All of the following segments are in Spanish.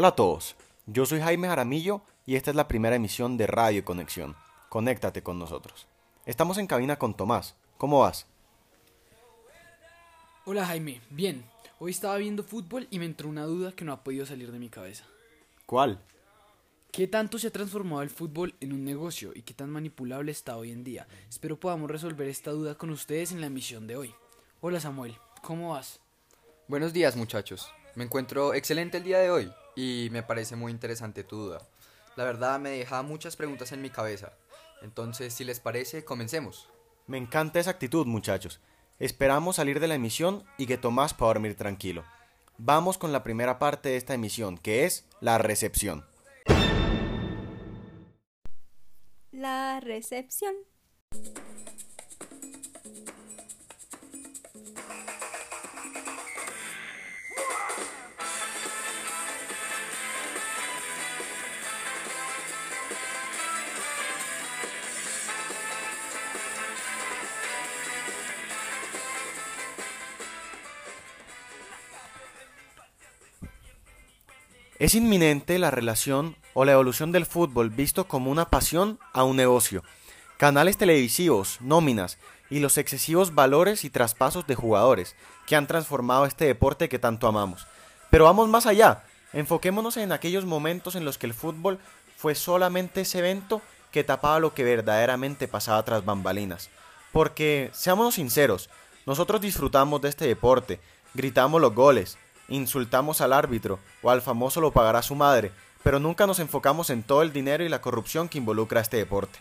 Hola a todos, yo soy Jaime Jaramillo y esta es la primera emisión de Radio Conexión. Conéctate con nosotros. Estamos en cabina con Tomás. ¿Cómo vas? Hola Jaime, bien. Hoy estaba viendo fútbol y me entró una duda que no ha podido salir de mi cabeza. ¿Cuál? ¿Qué tanto se ha transformado el fútbol en un negocio y qué tan manipulable está hoy en día? Espero podamos resolver esta duda con ustedes en la emisión de hoy. Hola Samuel, ¿cómo vas? Buenos días muchachos. Me encuentro excelente el día de hoy y me parece muy interesante tu duda. La verdad me deja muchas preguntas en mi cabeza. Entonces, si les parece, comencemos. Me encanta esa actitud, muchachos. Esperamos salir de la emisión y que Tomás pueda dormir tranquilo. Vamos con la primera parte de esta emisión, que es la recepción. La recepción. Es inminente la relación o la evolución del fútbol visto como una pasión a un negocio. Canales televisivos, nóminas y los excesivos valores y traspasos de jugadores que han transformado este deporte que tanto amamos. Pero vamos más allá, enfoquémonos en aquellos momentos en los que el fútbol fue solamente ese evento que tapaba lo que verdaderamente pasaba tras bambalinas. Porque, seamos sinceros, nosotros disfrutamos de este deporte, gritamos los goles, insultamos al árbitro o al famoso lo pagará su madre, pero nunca nos enfocamos en todo el dinero y la corrupción que involucra este deporte.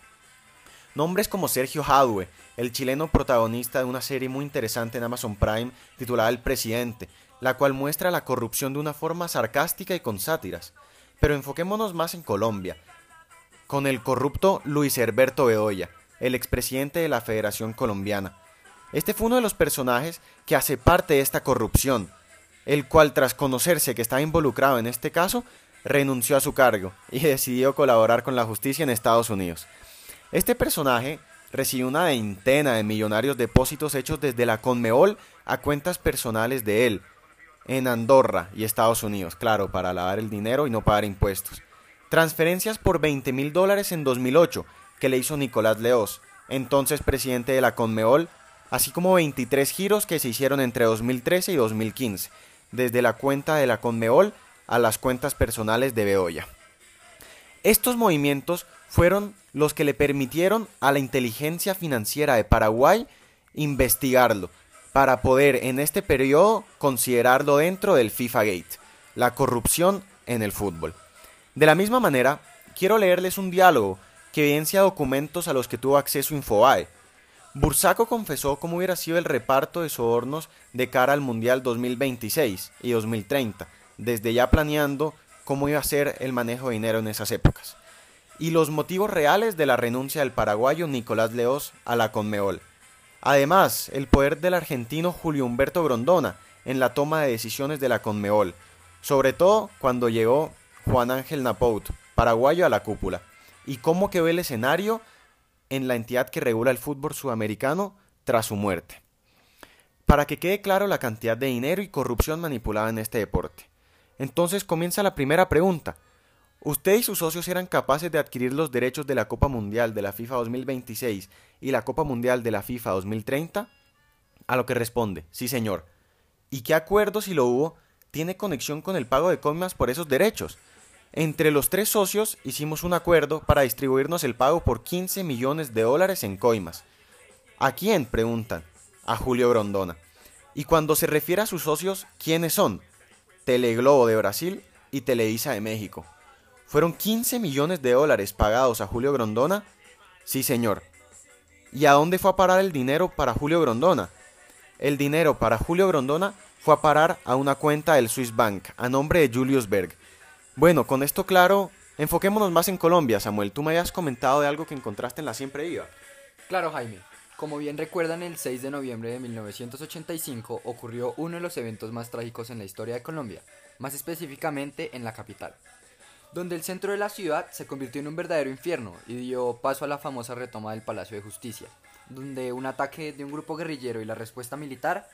Nombres como Sergio Hadwe, el chileno protagonista de una serie muy interesante en Amazon Prime titulada El Presidente, la cual muestra la corrupción de una forma sarcástica y con sátiras. Pero enfoquémonos más en Colombia, con el corrupto Luis Herberto Bedoya, el expresidente de la Federación Colombiana. Este fue uno de los personajes que hace parte de esta corrupción, el cual tras conocerse que estaba involucrado en este caso, renunció a su cargo y decidió colaborar con la justicia en Estados Unidos. Este personaje recibió una veintena de millonarios depósitos hechos desde la Conmebol a cuentas personales de él, en Andorra y Estados Unidos, claro, para lavar el dinero y no pagar impuestos. Transferencias por 20 mil dólares en 2008 que le hizo Nicolás Leos, entonces presidente de la Conmebol, así como 23 giros que se hicieron entre 2013 y 2015, desde la cuenta de la Conmebol a las cuentas personales de Beoya. Estos movimientos fueron los que le permitieron a la inteligencia financiera de Paraguay investigarlo, para poder en este periodo considerarlo dentro del FIFA Gate, la corrupción en el fútbol. De la misma manera, quiero leerles un diálogo que evidencia documentos a los que tuvo acceso Infobae, Bursaco confesó cómo hubiera sido el reparto de sobornos de cara al Mundial 2026 y 2030, desde ya planeando cómo iba a ser el manejo de dinero en esas épocas. Y los motivos reales de la renuncia del paraguayo Nicolás Leos a la Conmebol. Además, el poder del argentino Julio Humberto Grondona en la toma de decisiones de la Conmebol, sobre todo cuando llegó Juan Ángel Napout, paraguayo a la cúpula, y cómo quedó el escenario en la entidad que regula el fútbol sudamericano tras su muerte. Para que quede claro la cantidad de dinero y corrupción manipulada en este deporte. Entonces comienza la primera pregunta. ¿Usted y sus socios eran capaces de adquirir los derechos de la Copa Mundial de la FIFA 2026 y la Copa Mundial de la FIFA 2030? A lo que responde, sí señor. ¿Y qué acuerdo, si lo hubo, tiene conexión con el pago de coimas por esos derechos? Entre los tres socios hicimos un acuerdo para distribuirnos el pago por 15 millones de dólares en coimas. ¿A quién? preguntan. A Julio Grondona. Y cuando se refiere a sus socios, ¿quiénes son? Teleglobo de Brasil y Televisa de México. ¿Fueron 15 millones de dólares pagados a Julio Grondona? Sí, señor. ¿Y a dónde fue a parar el dinero para Julio Grondona? El dinero para Julio Grondona fue a parar a una cuenta del Swiss Bank a nombre de Julius Berg, bueno, con esto claro, enfoquémonos más en Colombia, Samuel. Tú me habías comentado de algo que encontraste en la Siempre Iba. Claro, Jaime. Como bien recuerdan, el 6 de noviembre de 1985 ocurrió uno de los eventos más trágicos en la historia de Colombia, más específicamente en la capital, donde el centro de la ciudad se convirtió en un verdadero infierno y dio paso a la famosa retoma del Palacio de Justicia, donde un ataque de un grupo guerrillero y la respuesta militar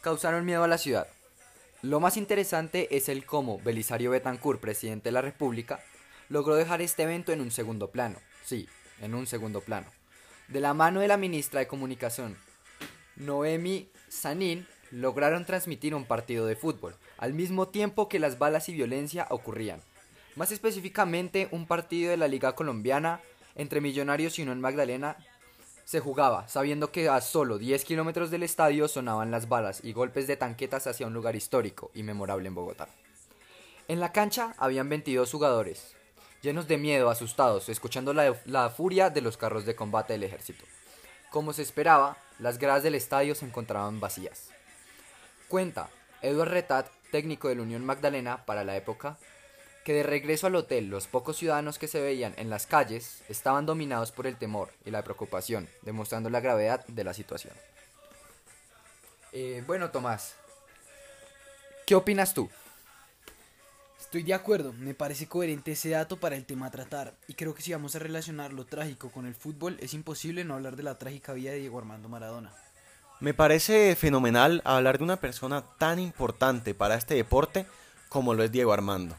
causaron miedo a la ciudad. Lo más interesante es el cómo Belisario Betancourt, presidente de la República, logró dejar este evento en un segundo plano. Sí, en un segundo plano. De la mano de la ministra de Comunicación, Noemi Sanín, lograron transmitir un partido de fútbol, al mismo tiempo que las balas y violencia ocurrían. Más específicamente, un partido de la Liga Colombiana entre Millonarios y Unión Magdalena se jugaba, sabiendo que a solo 10 kilómetros del estadio sonaban las balas y golpes de tanquetas hacia un lugar histórico y memorable en Bogotá. En la cancha habían 22 jugadores, llenos de miedo, asustados, escuchando la, furia de los carros de combate del ejército. Como se esperaba, las gradas del estadio se encontraban vacías. Cuenta Eduard Retat, técnico de la Unión Magdalena para la época, que de regreso al hotel los pocos ciudadanos que se veían en las calles estaban dominados por el temor y la preocupación, demostrando la gravedad de la situación. Eh, bueno, Tomás, ¿qué opinas tú? Estoy de acuerdo, me parece coherente ese dato para el tema a tratar, y creo que si vamos a relacionar lo trágico con el fútbol, es imposible no hablar de la trágica vida de Diego Armando Maradona. Me parece fenomenal hablar de una persona tan importante para este deporte como lo es Diego Armando.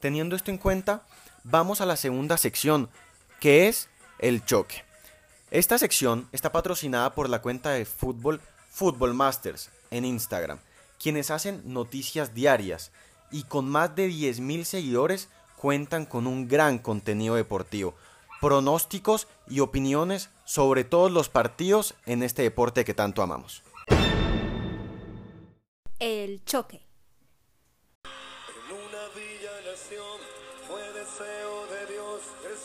Teniendo esto en cuenta, vamos a la segunda sección, que es el choque. Esta sección está patrocinada por la cuenta de fútbol Football Masters en Instagram, quienes hacen noticias diarias y con más de 10.000 seguidores cuentan con un gran contenido deportivo, pronósticos y opiniones sobre todos los partidos en este deporte que tanto amamos. El choque.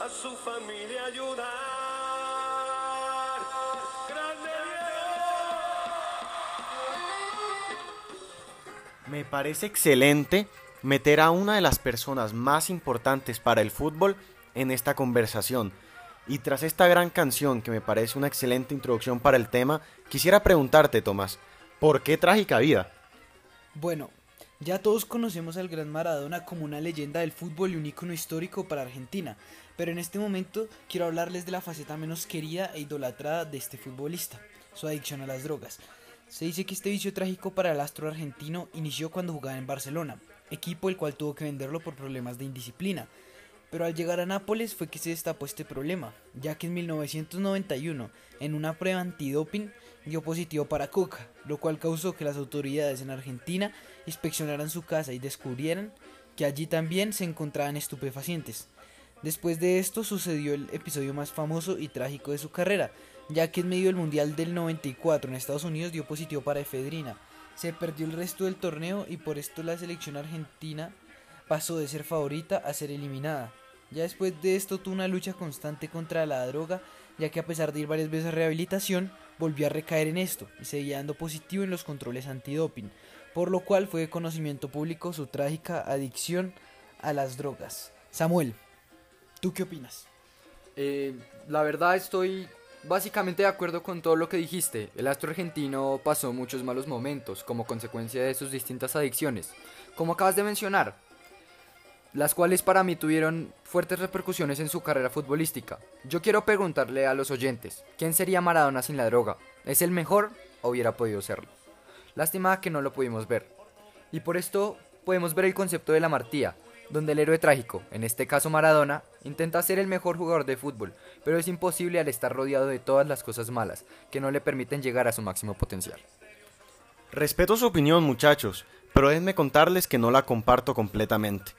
a su familia ayudar. ¡Grande Me parece excelente meter a una de las personas más importantes para el fútbol en esta conversación. Y tras esta gran canción, que me parece una excelente introducción para el tema, quisiera preguntarte, Tomás, ¿por qué trágica vida? Bueno, ya todos conocemos al gran Maradona como una leyenda del fútbol y un ícono histórico para Argentina, pero en este momento quiero hablarles de la faceta menos querida e idolatrada de este futbolista, su adicción a las drogas. Se dice que este vicio trágico para el astro argentino inició cuando jugaba en Barcelona, equipo el cual tuvo que venderlo por problemas de indisciplina. Pero al llegar a Nápoles fue que se destapó este problema, ya que en 1991, en una prueba antidoping, dio positivo para coca, lo cual causó que las autoridades en Argentina inspeccionaran su casa y descubrieran que allí también se encontraban estupefacientes. Después de esto sucedió el episodio más famoso y trágico de su carrera, ya que en medio del Mundial del 94 en Estados Unidos dio positivo para efedrina. Se perdió el resto del torneo y por esto la selección argentina pasó de ser favorita a ser eliminada. Ya después de esto tuvo una lucha constante contra la droga, ya que a pesar de ir varias veces a rehabilitación, volvió a recaer en esto y seguía dando positivo en los controles antidoping, por lo cual fue de conocimiento público su trágica adicción a las drogas. Samuel, ¿tú qué opinas? Eh, la verdad estoy básicamente de acuerdo con todo lo que dijiste. El astro argentino pasó muchos malos momentos como consecuencia de sus distintas adicciones, como acabas de mencionar, las cuales para mí tuvieron fuertes repercusiones en su carrera futbolística. Yo quiero preguntarle a los oyentes, ¿quién sería Maradona sin la droga? ¿Es el mejor o hubiera podido serlo? Lástima que no lo pudimos ver. Y por esto podemos ver el concepto de la martía, donde el héroe trágico, en este caso Maradona, intenta ser el mejor jugador de fútbol, pero es imposible al estar rodeado de todas las cosas malas que no le permiten llegar a su máximo potencial. Respeto su opinión, muchachos, pero déjenme contarles que no la comparto completamente.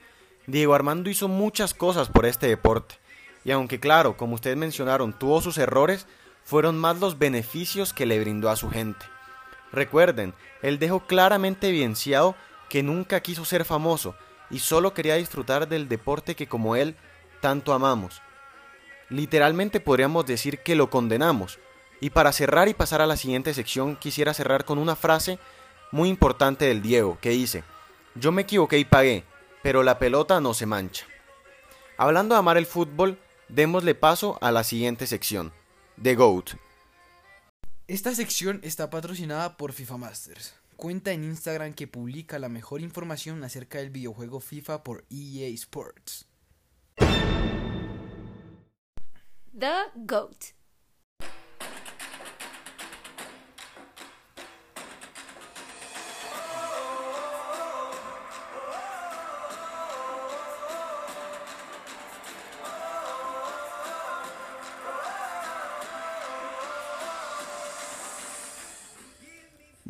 Diego Armando hizo muchas cosas por este deporte, y aunque claro, como ustedes mencionaron, tuvo sus errores, fueron más los beneficios que le brindó a su gente. Recuerden, él dejó claramente evidenciado que nunca quiso ser famoso y solo quería disfrutar del deporte que como él tanto amamos. Literalmente podríamos decir que lo condenamos. Y para cerrar y pasar a la siguiente sección quisiera cerrar con una frase muy importante del Diego, que dice, yo me equivoqué y pagué, pero la pelota no se mancha. Hablando de amar el fútbol, démosle paso a la siguiente sección, The GOAT. Esta sección está patrocinada por FIFA Masters, cuenta en Instagram que publica la mejor información acerca del videojuego FIFA por EA Sports. The GOAT.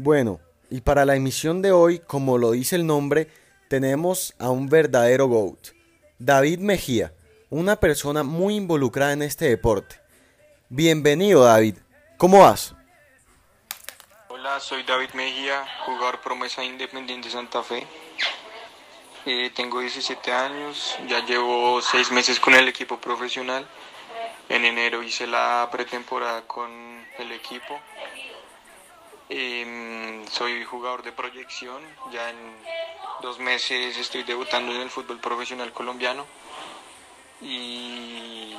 Bueno, y para la emisión de hoy, como lo dice el nombre, tenemos a un verdadero GOAT, David Mejía, una persona muy involucrada en este deporte. Bienvenido David, ¿cómo vas? Hola, soy David Mejía, jugador promesa Independiente Santa Fe. Eh, tengo 17 años, ya llevo 6 meses con el equipo profesional. En enero hice la pretemporada con el equipo. Em, soy jugador de proyección, ya en dos meses estoy debutando en el fútbol profesional colombiano y,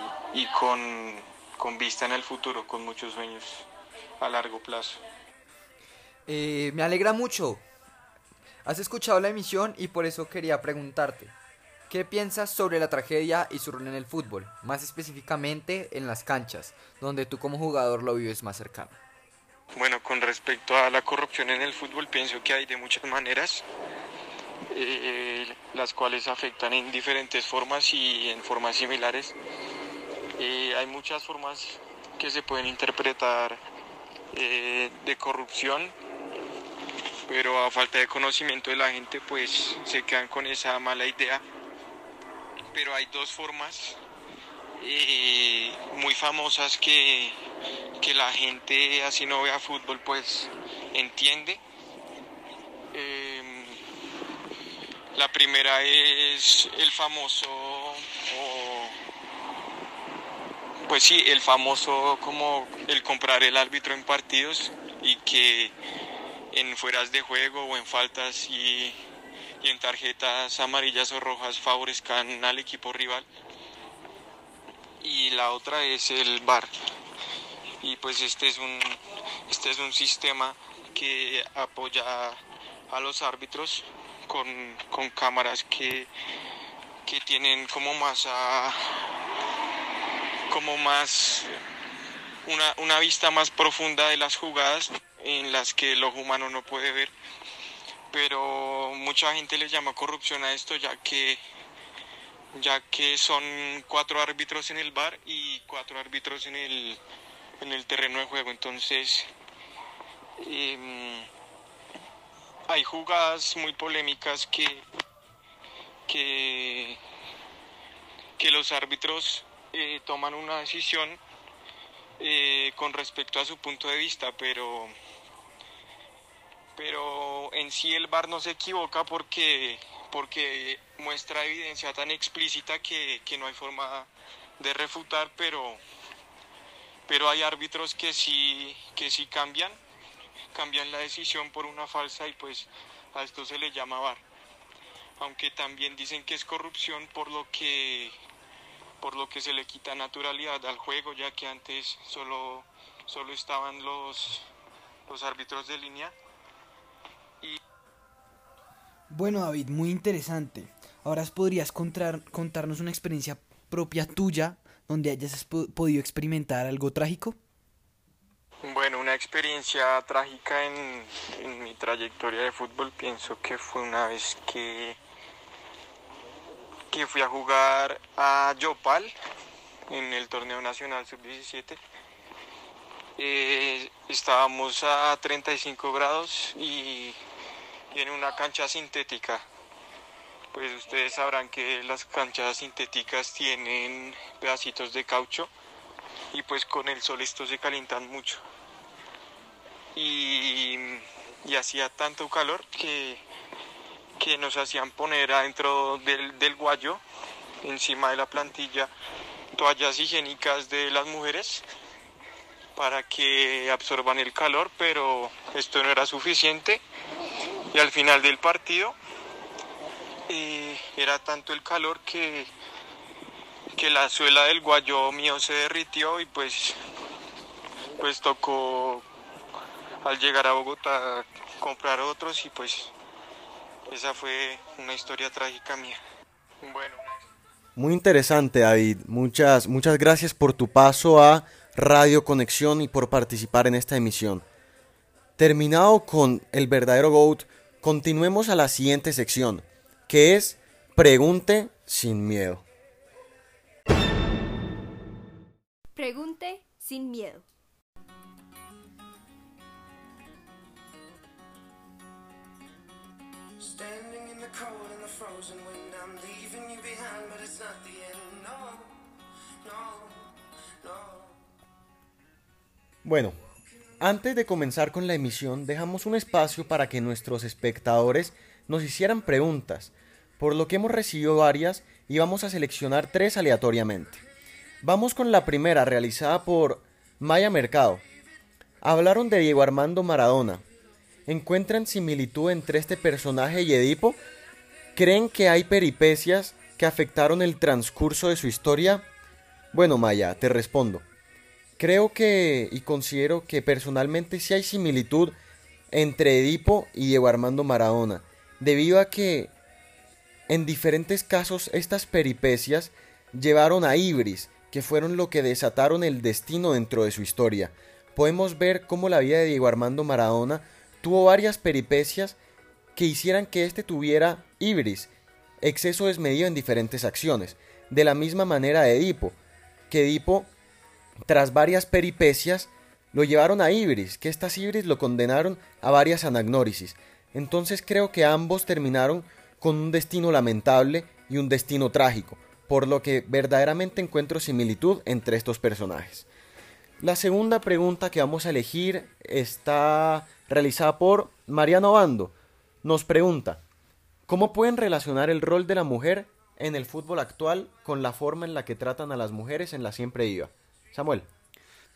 con vista en el futuro, con muchos sueños a largo plazo. Eh, me alegra mucho. Has escuchado la emisión y por eso quería preguntarte. ¿Qué piensas sobre la tragedia y su rol en el fútbol? Más específicamente en las canchas, donde tú como jugador lo vives más cercano. Bueno, con respecto a la corrupción en el fútbol, pienso que hay de muchas maneras, eh, las cuales afectan en diferentes formas y en formas similares. Eh, hay muchas formas que se pueden interpretar eh, de corrupción, pero a falta de conocimiento de la gente, pues se quedan con esa mala idea. Pero hay dos formas eh, muy famosas que, que la gente así no vea fútbol pues entiende. Em, la primera es el famoso, o- pues sí, el famoso como el comprar el árbitro en partidos y que en fueras de juego o en faltas y, y en tarjetas amarillas o rojas favorezcan al equipo rival y la otra es el VAR. Y pues este es un, este es un sistema que apoya a los árbitros con, con cámaras que, que tienen como más a- como más una, una vista más profunda de las jugadas en las que el ojo humano no puede ver. Pero mucha gente le llama corrupción a esto ya que ya que son cuatro árbitros en el bar y cuatro árbitros en el, en el terreno de juego. Entonces, em, hay jugadas muy polémicas que, que, que los árbitros eh, toman una decisión eh, con respecto a su punto de vista, pero, pero en sí el VAR no se equivoca porque, porque muestra evidencia tan explícita que, que no hay forma de refutar, pero, pero hay árbitros que sí, que sí cambian, cambian la decisión por una falsa y pues a esto se le llama VAR. Aunque también dicen que es corrupción por lo que por lo que se le quita naturalidad al juego, ya que antes solo, solo estaban los, los árbitros de línea. Bueno David, muy interesante. Ahora podrías contar- contarnos una experiencia propia tuya donde hayas po- podido experimentar algo trágico. Bueno, una experiencia trágica en, en mi trayectoria de fútbol pienso que fue una vez que, que fui a jugar a Yopal en el torneo nacional sub-17. Eh, estábamos a 35 grados y, y en una cancha sintética. Pues ustedes sabrán que las canchas sintéticas tienen pedacitos de caucho y pues con el sol estos se calientan mucho. Y, y hacía tanto calor que, que nos hacían poner adentro del, del guayo, encima de la plantilla, toallas higiénicas de las mujeres para que absorban el calor, pero esto no era suficiente y al final del partido eh, era tanto el calor que, que la suela del guayo mío se derritió y pues, pues tocó al llegar a Bogotá comprar otros y pues esa fue una historia trágica mía. Bueno. Muy interesante, David. Muchas, muchas gracias por tu paso a Radio Conexión y por participar en esta emisión. Terminado con el verdadero GOAT, continuemos a la siguiente sección, que es Pregunte sin miedo. Pregunte sin miedo. Standing in the cold and the frozen wind, I'm leaving you behind, but it's not the end. No, no, no. Bueno, antes de comenzar con la emisión, dejamos un espacio para que nuestros espectadores nos hicieran preguntas, por lo que hemos recibido varias y vamos a seleccionar tres aleatoriamente. Vamos con la primera realizada por Maya Mercado. Hablaron de Diego Armando Maradona. ¿Encuentran similitud entre este personaje y Edipo? ¿Creen que hay peripecias que afectaron el transcurso de su historia? Bueno, Maya, te respondo. Creo que y considero que personalmente sí hay similitud entre Edipo y Diego Armando Maradona, debido a que en diferentes casos estas peripecias llevaron a Ibris, que fueron lo que desataron el destino dentro de su historia. Podemos ver cómo la vida de Diego Armando Maradona tuvo varias peripecias que hicieran que éste tuviera Ibris, exceso desmedido en diferentes acciones. De la misma manera Edipo, que Edipo, tras varias peripecias, lo llevaron a Ibris, que estas Ibris lo condenaron a varias anagnórisis. Entonces creo que ambos terminaron con un destino lamentable y un destino trágico, por lo que verdaderamente encuentro similitud entre estos personajes. La segunda pregunta que vamos a elegir está realizada por Mariano Bando. Nos pregunta, ¿cómo pueden relacionar el rol de la mujer en el fútbol actual con la forma en la que tratan a las mujeres en la siempre viva? Samuel.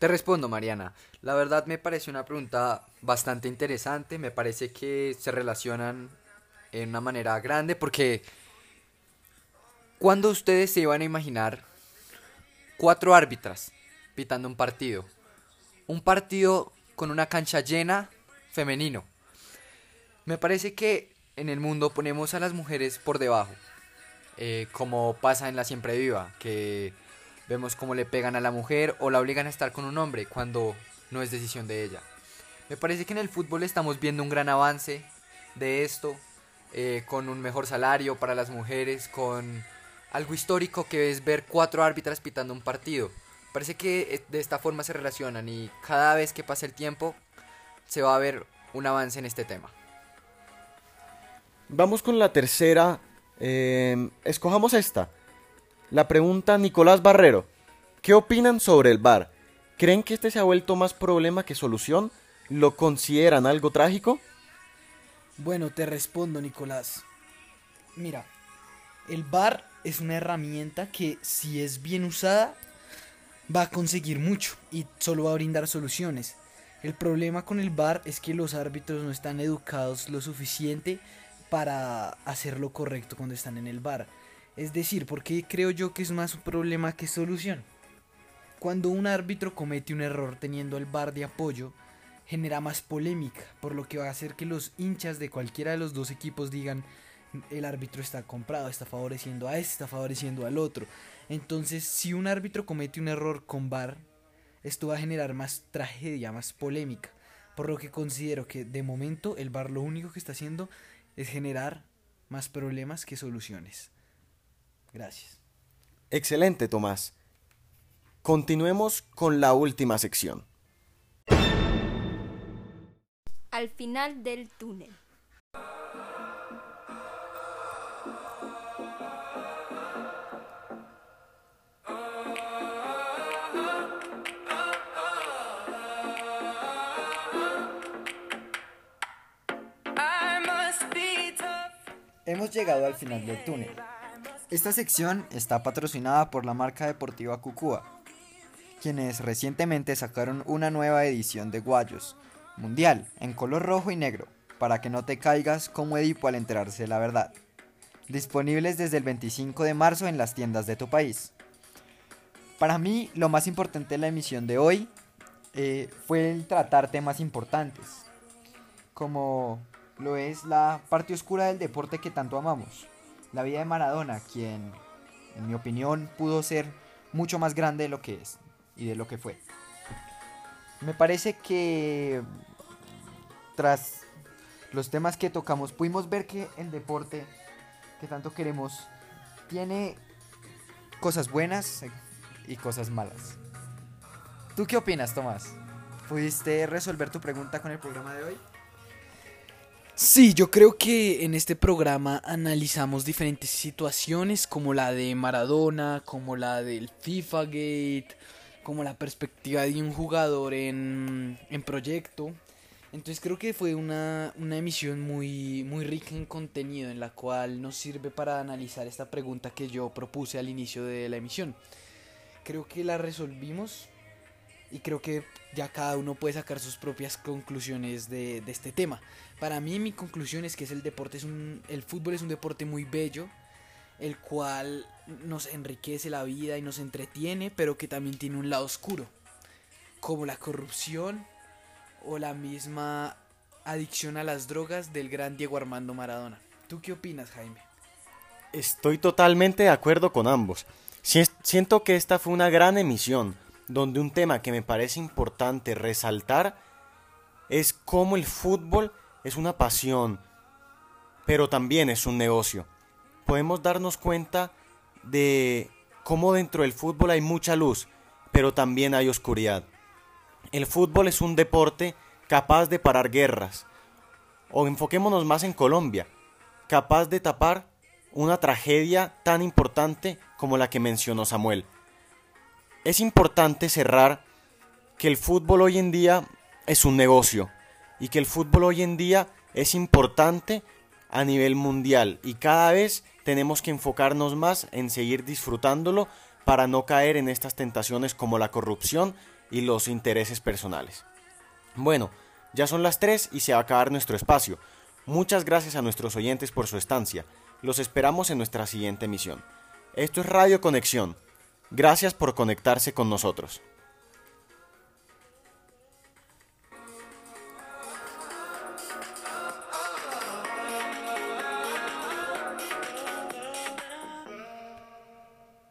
Te respondo, Mariana. La verdad me parece una pregunta bastante interesante. Me parece que se relacionan en una manera grande porque ¿cuándo ustedes se iban a imaginar cuatro árbitras pitando un partido? Un partido con una cancha llena femenino. Me parece que en el mundo ponemos a las mujeres por debajo, eh, como pasa en la siempre viva, que vemos cómo le pegan a la mujer o la obligan a estar con un hombre cuando no es decisión de ella. Me parece que en el fútbol estamos viendo un gran avance de esto, eh, con un mejor salario para las mujeres, con algo histórico que es ver cuatro árbitras pitando un partido. Parece que eh, de esta forma se relacionan y cada vez que pasa el tiempo se va a ver un avance en este tema. Vamos con la tercera. eh, escojamos esta. La pregunta Nicolás Barrero. ¿Qué opinan sobre el VAR? ¿Creen que este se ha vuelto más problema que solución? ¿Lo consideran algo trágico? Bueno, te respondo, Nicolás. Mira, el VAR es una herramienta que si es bien usada va a conseguir mucho y solo va a brindar soluciones. El problema con el VAR es que los árbitros no están educados lo suficiente para hacer lo correcto cuando están en el VAR. Es decir, porque creo yo que es más un problema que solución. Cuando un árbitro comete un error teniendo el VAR de apoyo, genera más polémica, por lo que va a hacer que los hinchas de cualquiera de los dos equipos digan el árbitro está comprado, está favoreciendo a este, está favoreciendo al otro. Entonces, si un árbitro comete un error con VAR, esto va a generar más tragedia, más polémica. Por lo que considero que de momento el VAR lo único que está haciendo es generar más problemas que soluciones. Gracias. Excelente, Tomás. Continuemos con la última sección. Al final del túnel. Hemos llegado al final del túnel. Esta sección está patrocinada por la marca deportiva Cucúa, quienes recientemente sacaron una nueva edición de Guayos, mundial, en color rojo y negro. para que no te caigas como Edipo al enterarse de la verdad. Disponibles desde el 25 de marzo en las tiendas de tu país. Para mí, lo más importante de la emisión de hoy eh, fue el tratar temas importantes, como lo es la parte oscura del deporte que tanto amamos, la vida de Maradona, quien, en mi opinión, pudo ser mucho más grande de lo que es y de lo que fue. Me parece que tras los temas que tocamos pudimos ver que el deporte que tanto queremos tiene cosas buenas y cosas malas. ¿Tú qué opinas, Tomás? ¿Pudiste resolver tu pregunta con el programa de hoy? Sí, yo creo que en este programa analizamos diferentes situaciones como la de Maradona, como la del FIFA Gate, como la perspectiva de un jugador en, en proyecto. Entonces creo que fue una, una emisión muy, muy rica en contenido en la cual nos sirve para analizar esta pregunta que yo propuse al inicio de la emisión. Creo que la resolvimos y creo que ya cada uno puede sacar sus propias conclusiones de, de este tema. Para mí mi conclusión es que es el deporte es un, el fútbol es un deporte muy bello, el cual nos enriquece la vida y nos entretiene, pero que también tiene un lado oscuro, como la corrupción o la misma adicción a las drogas del gran Diego Armando Maradona. ¿Tú qué opinas, Jaime? Estoy totalmente de acuerdo con ambos. Siento que esta fue una gran emisión, donde un tema que me parece importante resaltar es cómo el fútbol es una pasión, pero también es un negocio. Podemos darnos cuenta de cómo dentro del fútbol hay mucha luz, pero también hay oscuridad. El fútbol es un deporte capaz de parar guerras, o enfoquémonos más en Colombia, capaz de tapar una tragedia tan importante como la que mencionó Samuel. Es importante cerrar que el fútbol hoy en día es un negocio y que el fútbol hoy en día es importante a nivel mundial y cada vez tenemos que enfocarnos más en seguir disfrutándolo para no caer en estas tentaciones como la corrupción y los intereses personales. Bueno, ya son las 3 y se va a acabar nuestro espacio. Muchas gracias a nuestros oyentes por su estancia. Los esperamos en nuestra siguiente emisión. Esto es Radio Conexión. Gracias por conectarse con nosotros.